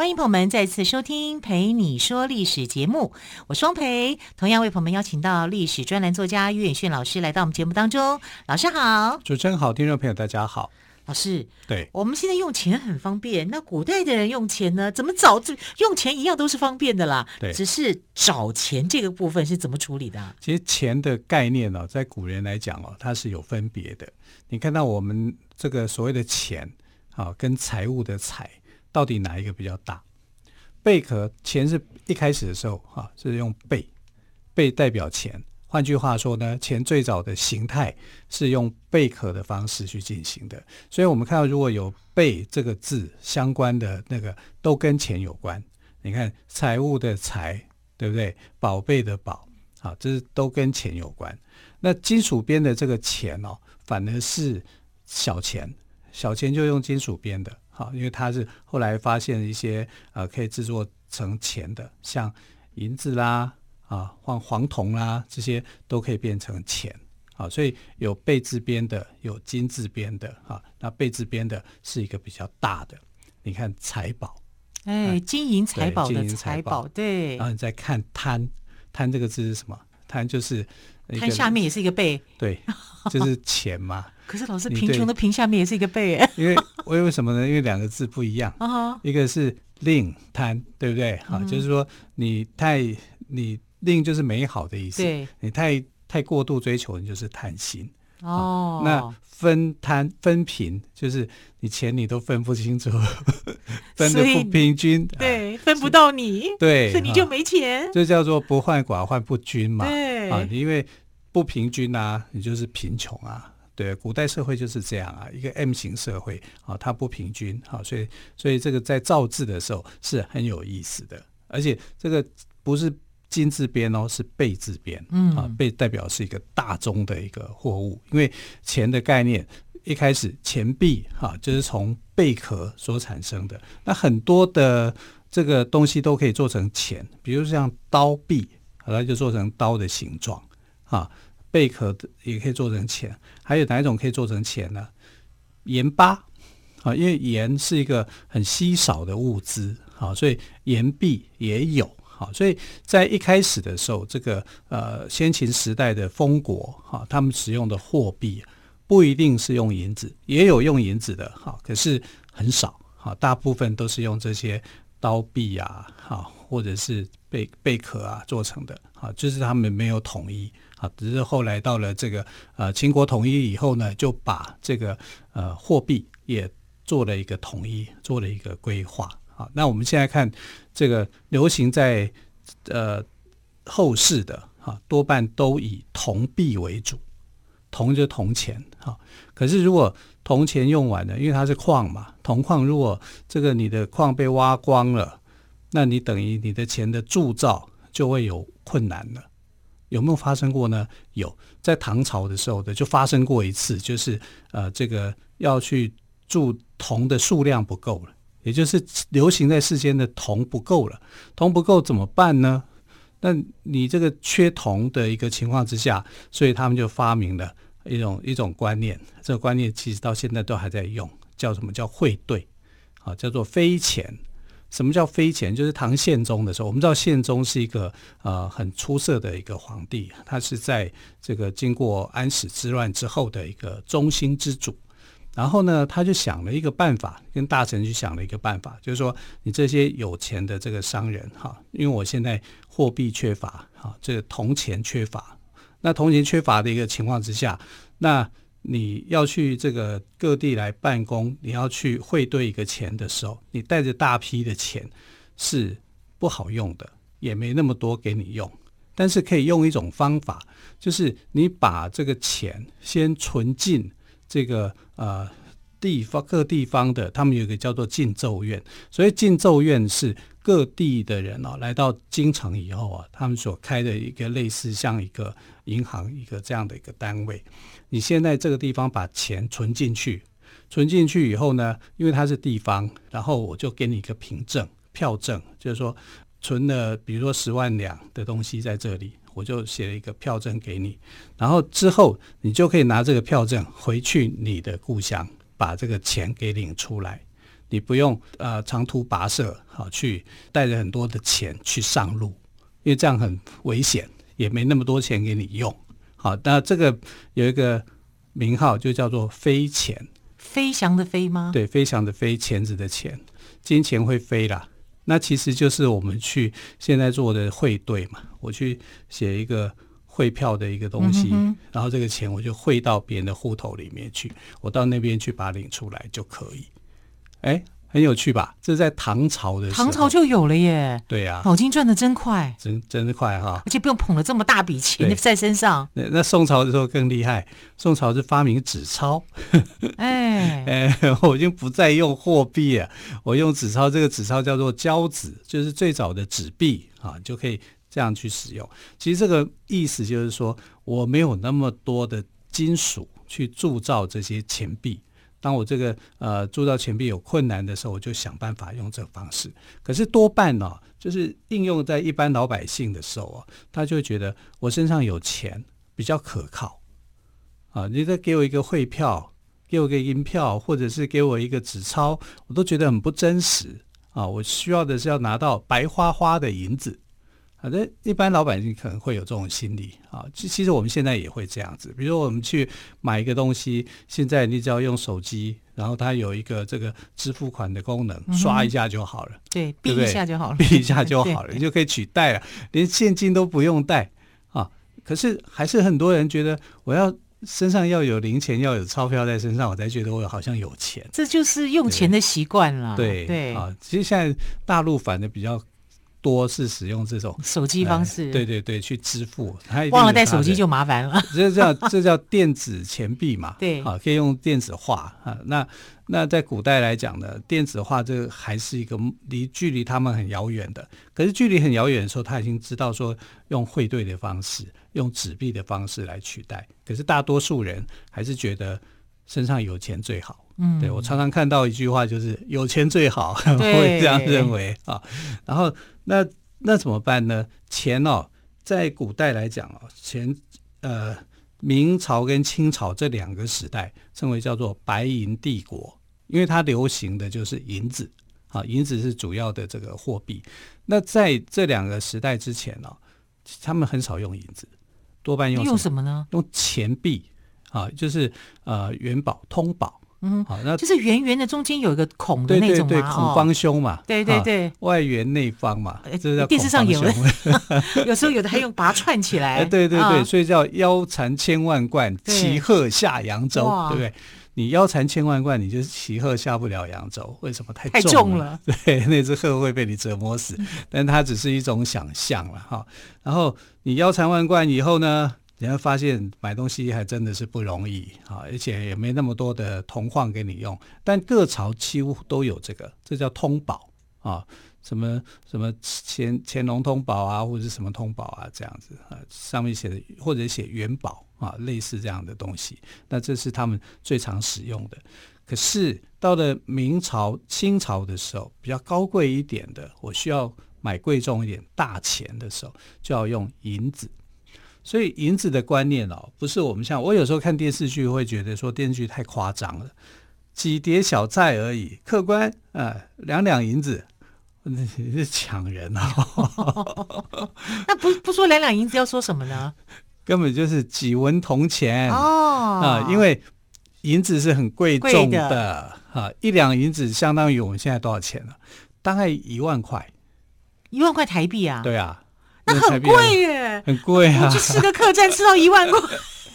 欢迎朋友们再次收听《陪你说历史》节目，我双培，同样为朋友们邀请到历史专栏作家岳远炫老师来到我们节目当中。老师好，主持人好，听众朋友大家好。老师，对，我们现在用钱很方便，那古代的人用钱呢？怎么找？这用钱一样都是方便的啦。对，只是找钱这个部分是怎么处理的？其实钱的概念呢、哦，在古人来讲哦，它是有分别的。你看到我们这个所谓的钱啊，跟财务的财。到底哪一个比较大？贝壳钱是一开始的时候哈，是用贝，贝代表钱。换句话说呢，钱最早的形态是用贝壳的方式去进行的。所以我们看到如果有“贝”这个字相关的那个，都跟钱有关。你看财务的“财”，对不对？宝贝的“宝”，啊，这是都跟钱有关。那金属边的这个钱哦，反而是小钱，小钱就用金属边的。啊，因为它是后来发现一些呃可以制作成钱的，像银子啦啊，黄黄铜啦，这些都可以变成钱。啊，所以有贝字边的，有金字边的。啊，那贝字边的是一个比较大的。你看财宝，哎，金银财宝的财宝，对。然后你再看贪，贪这个字是什么？贪就是贪下面也是一个贝，对，就是钱嘛。可是老师，贫穷的贫下面也是一个贝哎。因为为为什么呢？因为两个字不一样。一个是令贪，对不对？哈，就是说你太你令就是美好的意思。对，你太太过度追求，你就是贪心。哦。那分贪分贫，就是你钱你都分不清楚，分的不平均。对，分不到你。对，所以你就没钱。这叫做不患寡患不均嘛。对。啊，因为不平均啊，你就是贫穷啊。对，古代社会就是这样啊，一个 M 型社会啊，它不平均啊，所以所以这个在造字的时候是很有意思的，而且这个不是金字边哦，是贝字边，嗯。啊，贝代表是一个大宗的一个货物，因为钱的概念一开始钱币哈就是从贝壳所产生的，那很多的这个东西都可以做成钱，比如像刀币，它就做成刀的形状啊。贝壳的也可以做成钱，还有哪一种可以做成钱呢？盐巴啊，因为盐是一个很稀少的物资啊，所以盐币也有啊。所以在一开始的时候，这个呃先秦时代的封国哈，他们使用的货币不一定是用银子，也有用银子的哈，可是很少哈，大部分都是用这些刀币啊，哈，或者是贝贝壳啊做成的啊，就是他们没有统一。啊，只是后来到了这个呃秦国统一以后呢，就把这个呃货币也做了一个统一，做了一个规划。啊，那我们现在看这个流行在呃后世的哈，多半都以铜币为主，铜就铜钱哈。可是如果铜钱用完了，因为它是矿嘛，铜矿如果这个你的矿被挖光了，那你等于你的钱的铸造就会有困难了。有没有发生过呢？有，在唐朝的时候的就发生过一次，就是呃，这个要去铸铜的数量不够了，也就是流行在世间的铜不够了，铜不够怎么办呢？那你这个缺铜的一个情况之下，所以他们就发明了一种一种观念，这个观念其实到现在都还在用，叫什么叫汇兑啊，叫做飞钱。什么叫飞钱？就是唐宪宗的时候，我们知道宪宗是一个呃很出色的一个皇帝，他是在这个经过安史之乱之后的一个中兴之主。然后呢，他就想了一个办法，跟大臣去想了一个办法，就是说你这些有钱的这个商人哈，因为我现在货币缺乏哈，这个铜钱缺乏，那铜钱缺乏的一个情况之下，那。你要去这个各地来办公，你要去汇兑一个钱的时候，你带着大批的钱是不好用的，也没那么多给你用。但是可以用一种方法，就是你把这个钱先存进这个呃地方各地方的，他们有一个叫做进奏院，所以进奏院是各地的人哦，来到京城以后啊，他们所开的一个类似像一个银行一个这样的一个单位。你现在这个地方把钱存进去，存进去以后呢，因为它是地方，然后我就给你一个凭证、票证，就是说存了比如说十万两的东西在这里，我就写了一个票证给你，然后之后你就可以拿这个票证回去你的故乡，把这个钱给领出来。你不用呃长途跋涉，好去带着很多的钱去上路，因为这样很危险，也没那么多钱给你用。好，那这个有一个名号，就叫做飞钱。飞翔的飞吗？对，飞翔的飞，钱子的钱，金钱会飞啦。那其实就是我们去现在做的汇兑嘛。我去写一个汇票的一个东西，然后这个钱我就汇到别人的户头里面去，我到那边去把它领出来就可以。哎，很有趣吧？这是在唐朝的唐朝就有了耶。对呀、啊，脑筋转的真快，真真的快哈！而且不用捧了这么大笔钱在身上。那那宋朝的时候更厉害，宋朝是发明纸钞。哎 哎，我已经不再用货币了，我用纸钞。这个纸钞叫做交子，就是最早的纸币啊，就可以这样去使用。其实这个意思就是说，我没有那么多的金属去铸造这些钱币。当我这个呃铸造钱币有困难的时候，我就想办法用这个方式。可是多半呢、就是应用在一般老百姓的时候啊，他就会觉得我身上有钱比较可靠啊。你再给我一个汇票，给我个银票，或者是给我一个纸钞，我都觉得很不真实啊。我需要的是要拿到白花花的银子。反正一般老百姓可能会有这种心理啊，其其实我们现在也会这样子。比如说我们去买一个东西，现在你只要用手机，然后它有一个这个支付款的功能，嗯、刷一下就好了。对，避一下就好了，避一下就 好了，你就可以取代了，连现金都不用带啊。可是还是很多人觉得，我要身上要有零钱，要有钞票在身上，我才觉得我好像有钱。这就是用钱的习惯了。对对，对啊，其实现在大陆反的比较。多是使用这种手机方式，呃，对对对，去支付。忘了带手机就麻烦了。这叫这叫电子钱币嘛？对，啊，可以用电子化啊。那那在古代来讲呢，电子化这个还是一个离距离他们很遥远的。可是距离很遥远的时候，他已经知道说用汇兑的方式，用纸币的方式来取代。可是大多数人还是觉得身上有钱最好。嗯，对，我常常看到一句话，就是有钱最好，我 会这样认为啊。然后那那怎么办呢？钱哦，在古代来讲哦，钱呃，明朝跟清朝这两个时代称为叫做白银帝国，因为它流行的就是银子啊，银子是主要的这个货币。那在这两个时代之前哦，他们很少用银子，多半用用什么呢？用钱币啊，就是呃元宝、通宝。嗯，好，那就是圆圆的，中间有一个孔的那种嘛，对对对，孔方兄嘛，对对对，外圆内方嘛，这是电视上有的，有时候有的还用把它串起来，对对对，所以叫腰缠千万贯，骑鹤下扬州，对不对？你腰缠千万贯，你就是骑鹤下不了扬州，为什么？太重了，对，那只鹤会被你折磨死，但它只是一种想象了哈。然后你腰缠万贯以后呢？你会发现买东西还真的是不容易啊，而且也没那么多的铜矿给你用。但各朝几乎都有这个，这叫通宝啊，什么什么乾乾隆通宝啊，或者什么通宝啊，这样子啊，上面写的或者写元宝啊，类似这样的东西。那这是他们最常使用的。可是到了明朝、清朝的时候，比较高贵一点的，我需要买贵重一点大钱的时候，就要用银子。所以银子的观念哦，不是我们像我有时候看电视剧会觉得说电视剧太夸张了，几碟小菜而已，客官啊两两银子，你是抢人哦。那不不说两两银子要说什么呢？根本就是几文铜钱哦啊，因为银子是很贵重的，的啊，一两银子相当于我们现在多少钱了？大概一万块，一万块台币啊？对啊。那很贵耶，很贵啊！去吃个客栈吃到一万块，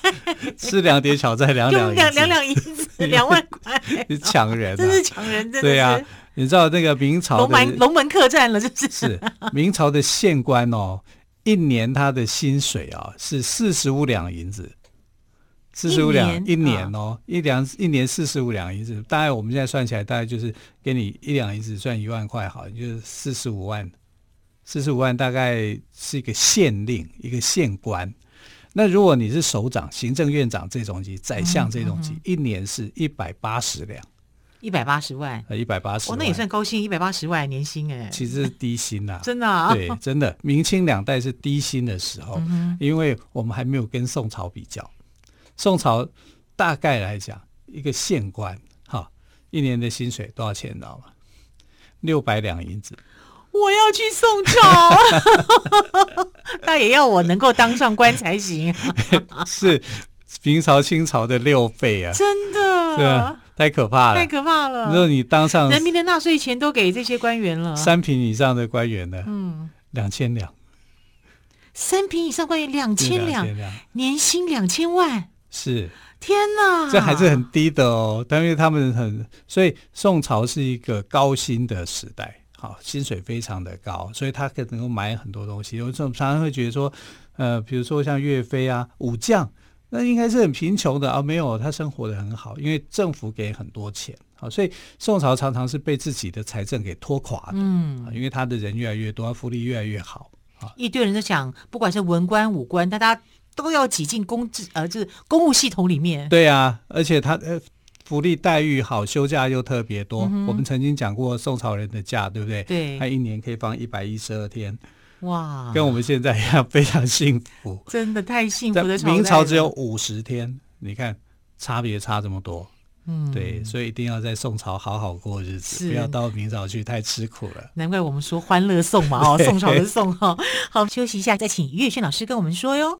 吃两碟小菜两两两两两银子两万块，是抢人，真是抢人！真的对呀，你知道那个明朝龙门龙门客栈了，就是是明朝的县官哦，一年他的薪水啊是四十五两银子，四十五两一年哦，一两一年四十五两银子，大概我们现在算起来，大概就是给你一两银子算一万块，好，就是四十五万。四十五万大概是一个县令，一个县官。那如果你是首长、行政院长这种级、宰相这种级，嗯嗯、一年是一百八十两，一百八十万，呃，一百八十那也算高薪，一百八十万年薪哎，其实是低薪啊，真的啊，对，真的，明清两代是低薪的时候，嗯、因为我们还没有跟宋朝比较，宋朝大概来讲，一个县官哈，一年的薪水多少钱，你知道吗？六百两银子。我要去宋朝，那也要我能够当上官才行。是明朝、清朝的六倍啊！真的，对啊，太可怕了，太可怕了。如果你当上人民的纳税钱都给这些官员了，三品以上的官员呢？嗯，两千两。三品以上官员两千两，年薪两千万，是天哪！这还是很低的哦，但因为他们很，所以宋朝是一个高薪的时代。好，薪水非常的高，所以他可能够买很多东西。有时候常常会觉得说，呃，比如说像岳飞啊，武将，那应该是很贫穷的啊，没有，他生活的很好，因为政府给很多钱。好，所以宋朝常常是被自己的财政给拖垮的。嗯，因为他的人越来越多，福利越来越好。啊，一堆人都想，不管是文官武官，大家都要挤进公制呃，就是公务系统里面。对啊，而且他呃。福利待遇好，休假又特别多。嗯、我们曾经讲过宋朝人的假，对不对？对，他一年可以放一百一十二天，哇，跟我们现在一样，非常幸福。真的太幸福的。明朝只有五十天，你看差别差这么多。嗯，对，所以一定要在宋朝好好过日子，不要到明朝去太吃苦了。难怪我们说欢乐宋嘛，哦，宋朝的宋哈。好，休息一下，再请于月轩老师跟我们说哟。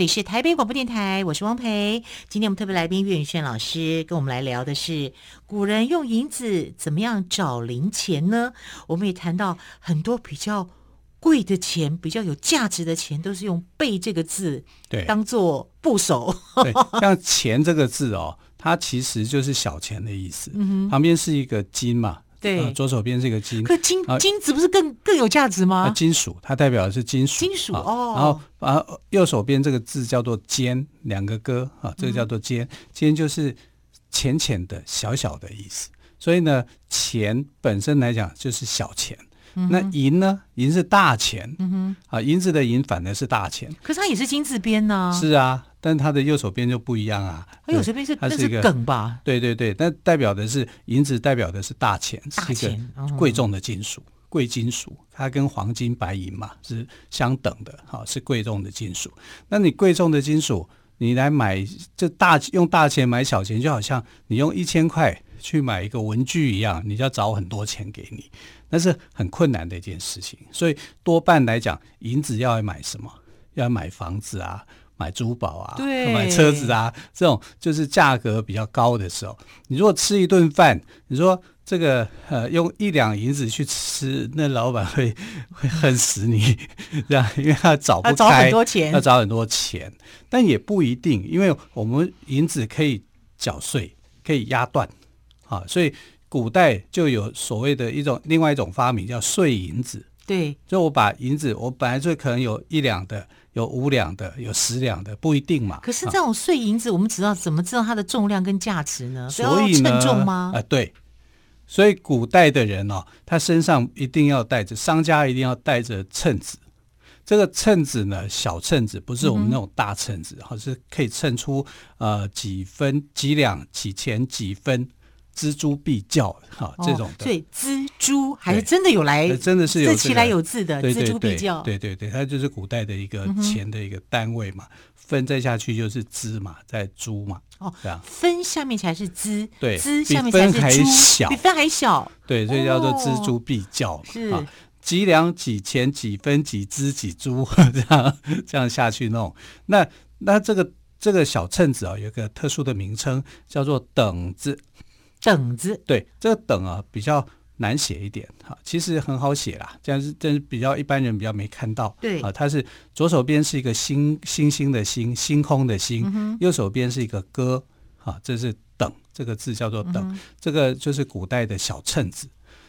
里是台北广播电台，我是汪培。今天我们特别来宾岳云轩老师跟我们来聊的是古人用银子怎么样找零钱呢？我们也谈到很多比较贵的钱，比较有价值的钱，都是用“贝”这个字对当做部首。对，像“钱”这个字哦，它其实就是小钱的意思。嗯，旁边是一个“金”嘛。对、呃，左手边是一个金，可金金子不是更更有价值吗？呃、金属，它代表的是金属。金属哦。然后啊，右手边这个字叫做“尖”，两个戈啊，这个叫做“尖”。尖”就是浅浅的、小小的意思。所以呢，钱本身来讲就是小钱。嗯、那银呢？银是大钱。嗯哼。啊，银子的银反而是大钱。可是它也是金字边呢。是啊。但它的右手边就不一样啊，它右手边是它是一个梗吧？对对对，但代表的是银子，代表的是大钱，大钱是一个贵重的金属，贵金属，它跟黄金、白银嘛是相等的，哈，是贵重的金属。那你贵重的金属，你来买这大用大钱买小钱，就好像你用一千块去买一个文具一样，你就要找很多钱给你，那是很困难的一件事情。所以多半来讲，银子要买什么？要买房子啊。买珠宝啊，对。买车子啊，这种就是价格比较高的时候，你如果吃一顿饭，你说这个呃用一两银子去吃，那老板会 会恨死你，这样，因为他找不开，要找很多钱，要找很多钱，但也不一定，因为我们银子可以缴税，可以压断，啊，所以古代就有所谓的一种另外一种发明叫碎银子，对，就我把银子，我本来就可能有一两的。有五两的，有十两的，不一定嘛。可是这种碎银子，我们知道怎么知道它的重量跟价值呢？所以，称重吗？啊、呃，对。所以古代的人哦，他身上一定要带着，商家一定要带着秤子。这个秤子呢，小秤子不是我们那种大秤子，哈、嗯，是可以称出呃几分、几两、几钱、几分錙铢必较哈，这种的。所以錙铢还是真的有来，真的是有、这个、其来有字的锱铢必较。对对对，它就是古代的一个钱的一个单位嘛，嗯、分再下去就是锱嘛，再铢嘛。哦，这样分下面才是锱，对，锱下面才是比分还小，比分还小。对，所以叫做锱铢必较嘛。是啊，几两几钱几分几錙几铢 这样这样下去弄。那那这个这个小秤子啊，有一个特殊的名称叫做等子。等字，对，这个等啊比较难写一点哈，其实很好写啦，这样是但是比较一般人比较没看到。对啊，它是左手边是一个星星星的星，星空的星，嗯、右手边是一个戈，啊，这是等这个字叫做等，嗯、这个就是古代的小秤子。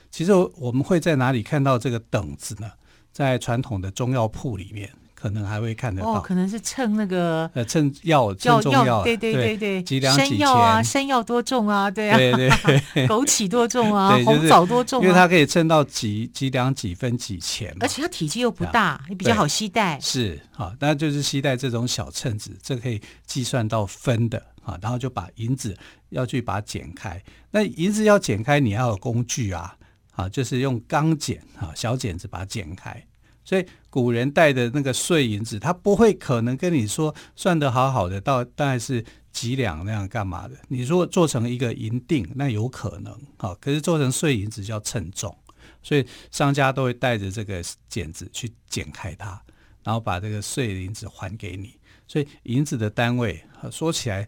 其实我们会在哪里看到这个等字呢？在传统的中药铺里面。可能还会看得到，哦，可能是称那个呃，称药，称中药，对对对对，几两几啊，山药多重啊？对啊，对对，枸杞多重啊？红枣多重啊？因为它可以称到几几两几分几钱，而且它体积又不大，也比较好携带。是啊，那就是携带这种小秤子，这可以计算到分的啊，然后就把银子要去把它剪开。那银子要剪开，你要有工具啊，啊，就是用钢剪啊，小剪子把它剪开。所以古人带的那个碎银子，他不会可能跟你说算得好好的，到大概是几两那样干嘛的？你如果做成一个银锭，那有可能啊。可是做成碎银子叫称重，所以商家都会带着这个剪子去剪开它，然后把这个碎银子还给你。所以银子的单位说起来，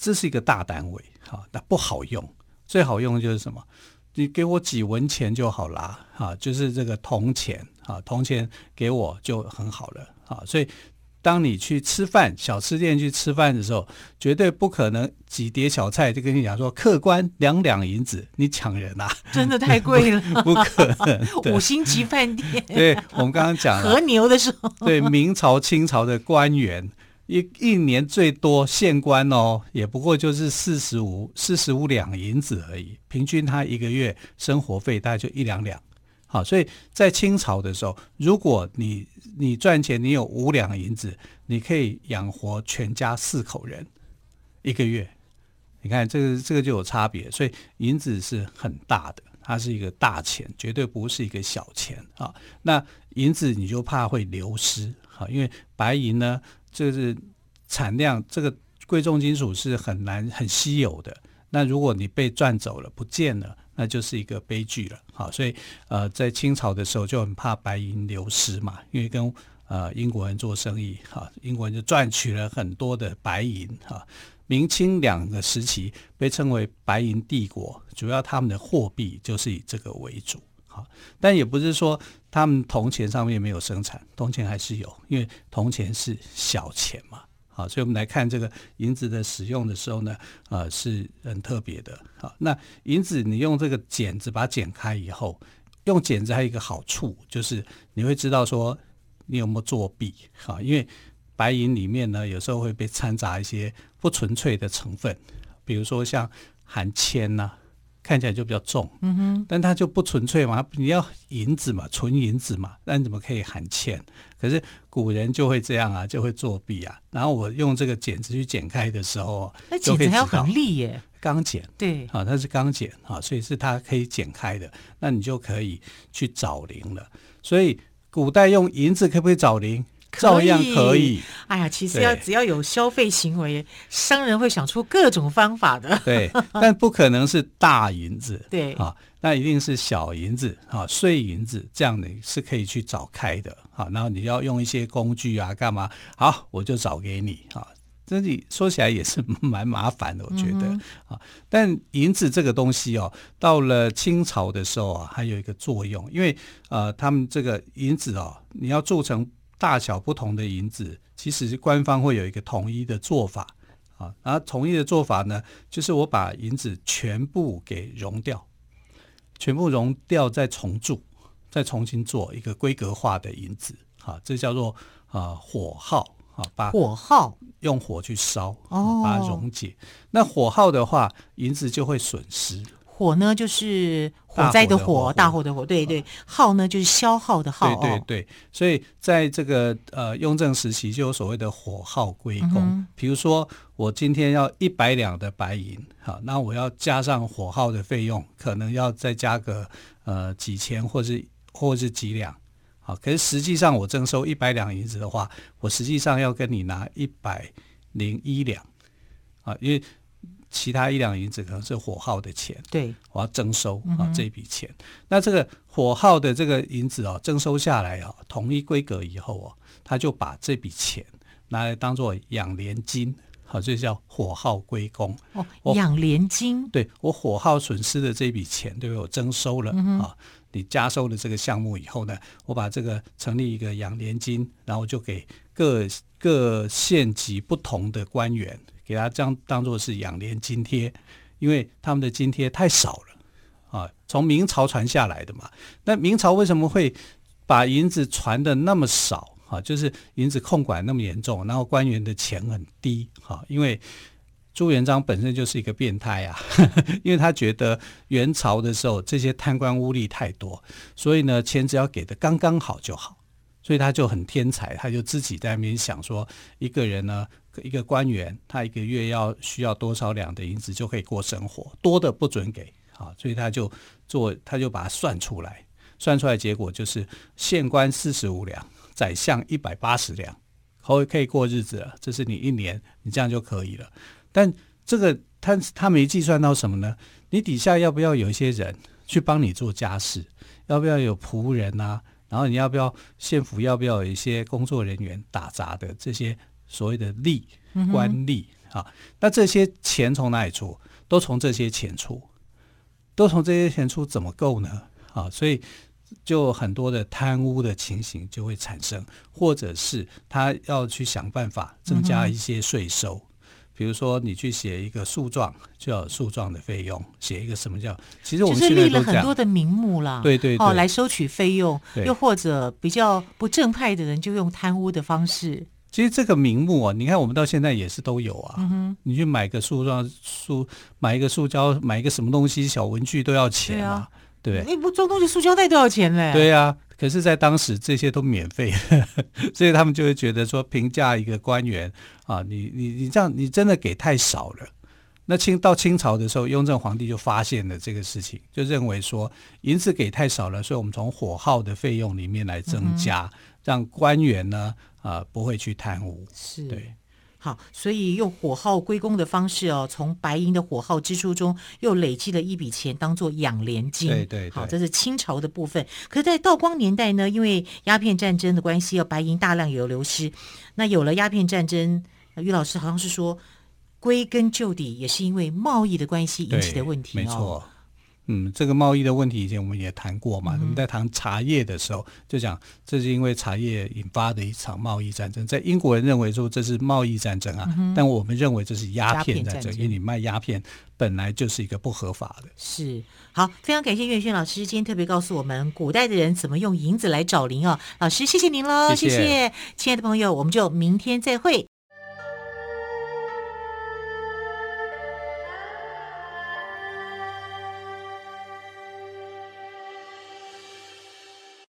这是一个大单位，哈，那不好用。最好用的就是什么？你给我几文钱就好啦，哈，就是这个铜钱。啊，铜钱给我就很好了啊，所以当你去吃饭，小吃店去吃饭的时候，绝对不可能几碟小菜就跟你讲说客官两两银子，你抢人啊！真的太贵了，不，不可能。五星级饭店，对我们刚刚讲和牛的时候，对明朝、清朝的官员一一年最多县官哦，也不过就是四十五四十五两银子而已，平均他一个月生活费大概就一两两。好，所以在清朝的时候，如果你你赚钱，你有五两银子，你可以养活全家四口人一个月。你看这个这个就有差别，所以银子是很大的，它是一个大钱，绝对不是一个小钱啊。那银子你就怕会流失，好，因为白银呢，这是产量，这个贵重金属是很难很稀有的。那如果你被赚走了，不见了。那就是一个悲剧了，好，所以呃，在清朝的时候就很怕白银流失嘛，因为跟呃英国人做生意，哈，英国人就赚取了很多的白银，哈。明清两个时期被称为白银帝国，主要他们的货币就是以这个为主，哈，但也不是说他们铜钱上面没有生产，铜钱还是有，因为铜钱是小钱嘛。好，所以我们来看这个银子的使用的时候呢，呃，是很特别的。好，那银子你用这个剪子把它剪开以后，用剪子还有一个好处，就是你会知道说你有没有作弊。好，因为白银里面呢，有时候会被掺杂一些不纯粹的成分，比如说像含铅呐、看起来就比较重，嗯哼，但它就不纯粹嘛，你要银子嘛，纯银子嘛，那你怎么可以含铅？可是古人就会这样啊，就会作弊啊。然后我用这个剪子去剪开的时候，那剪子还要很利耶，钢剪，对，啊，它是钢剪啊，所以是它可以剪开的，那你就可以去找零了。所以古代用银子可不可以找零？照样可以。哎呀，其实要只要有消费行为，商人会想出各种方法的。对，但不可能是大银子。对啊，那一定是小银子啊，碎银子这样的是可以去找开的。啊，然后你要用一些工具啊，干嘛？好，我就找给你啊。这里说起来也是蛮麻烦的，我觉得啊。但银子这个东西哦，到了清朝的时候啊，还有一个作用，因为呃，他们这个银子哦，你要做成。大小不同的银子，其实官方会有一个统一的做法啊。然后统一的做法呢，就是我把银子全部给熔掉，全部熔掉再重铸，再重新做一个规格化的银子。啊，这叫做啊火耗啊，把火耗用火去烧，把它溶解。那火耗的话，银子就会损失。火呢，就是火灾的火，大火的火，对对。耗呢，就是消耗的耗。对对对，所以在这个呃雍正时期，就有所谓的火耗归公。嗯、比如说，我今天要一百两的白银，好，那我要加上火耗的费用，可能要再加个呃几千，或是或是几两。好，可是实际上我征收一百两银子的话，我实际上要跟你拿一百零一两啊，因为。其他一两银子可能是火耗的钱，对，我要征收啊这笔钱。嗯、那这个火耗的这个银子哦，征收下来啊，统一规格以后哦，他就把这笔钱拿来当做养廉金，好，这叫火耗归公。哦，养廉金，对我火耗损失的这笔钱，对我征收了啊、嗯，你加收了这个项目以后呢，我把这个成立一个养廉金，然后就给各各县级不同的官员。给他将当做是养廉津贴，因为他们的津贴太少了啊，从明朝传下来的嘛。那明朝为什么会把银子传的那么少啊？就是银子控管那么严重，然后官员的钱很低哈。因为朱元璋本身就是一个变态啊，因为他觉得元朝的时候这些贪官污吏太多，所以呢，钱只要给的刚刚好就好，所以他就很天才，他就自己在那边想说，一个人呢。一个官员，他一个月要需要多少两的银子就可以过生活，多的不准给啊，所以他就做，他就把它算出来，算出来结果就是县官四十五两，宰相一百八十两，可可以过日子了。这是你一年，你这样就可以了。但这个他他没计算到什么呢？你底下要不要有一些人去帮你做家事？要不要有仆人啊？然后你要不要县府要不要有一些工作人员打杂的这些？所谓的吏官吏啊，那这些钱从哪里出？都从这些钱出，都从这些钱出，怎么够呢？啊，所以就很多的贪污的情形就会产生，或者是他要去想办法增加一些税收。嗯、比如说，你去写一个诉状，就要诉状的费用；写一个什么叫？其实我们是立了很多的名目啦，对对对，哦，来收取费用，又或者比较不正派的人就用贪污的方式。其实这个名目啊，你看我们到现在也是都有啊。嗯、你去买个树状树，买一个塑胶，买一个什么东西小文具都要钱啊，对不对？你不装东西，塑胶袋都要钱嘞。对啊，可是，在当时这些都免费，所以他们就会觉得说，评价一个官员啊，你你你这样，你真的给太少了。那清到清朝的时候，雍正皇帝就发现了这个事情，就认为说银子给太少了，所以我们从火耗的费用里面来增加，嗯、让官员呢。啊、呃，不会去贪污，是对，好，所以用火耗归公的方式哦，从白银的火耗支出中又累积了一笔钱，当做养廉金。对，对对，好，这是清朝的部分。可是，在道光年代呢，因为鸦片战争的关系，要白银大量有流失。那有了鸦片战争，于老师好像是说，归根究底也是因为贸易的关系引起的问题，没错。嗯，这个贸易的问题以前我们也谈过嘛。我们在谈茶叶的时候，就讲这是因为茶叶引发的一场贸易战争。在英国人认为说这是贸易战争啊，但我们认为这是鸦片战争，因为你卖鸦片本来就是一个不合法的。是，好，非常感谢岳轩老师今天特别告诉我们古代的人怎么用银子来找零啊。老师，谢谢您喽，谢谢，亲爱的朋友，我们就明天再会。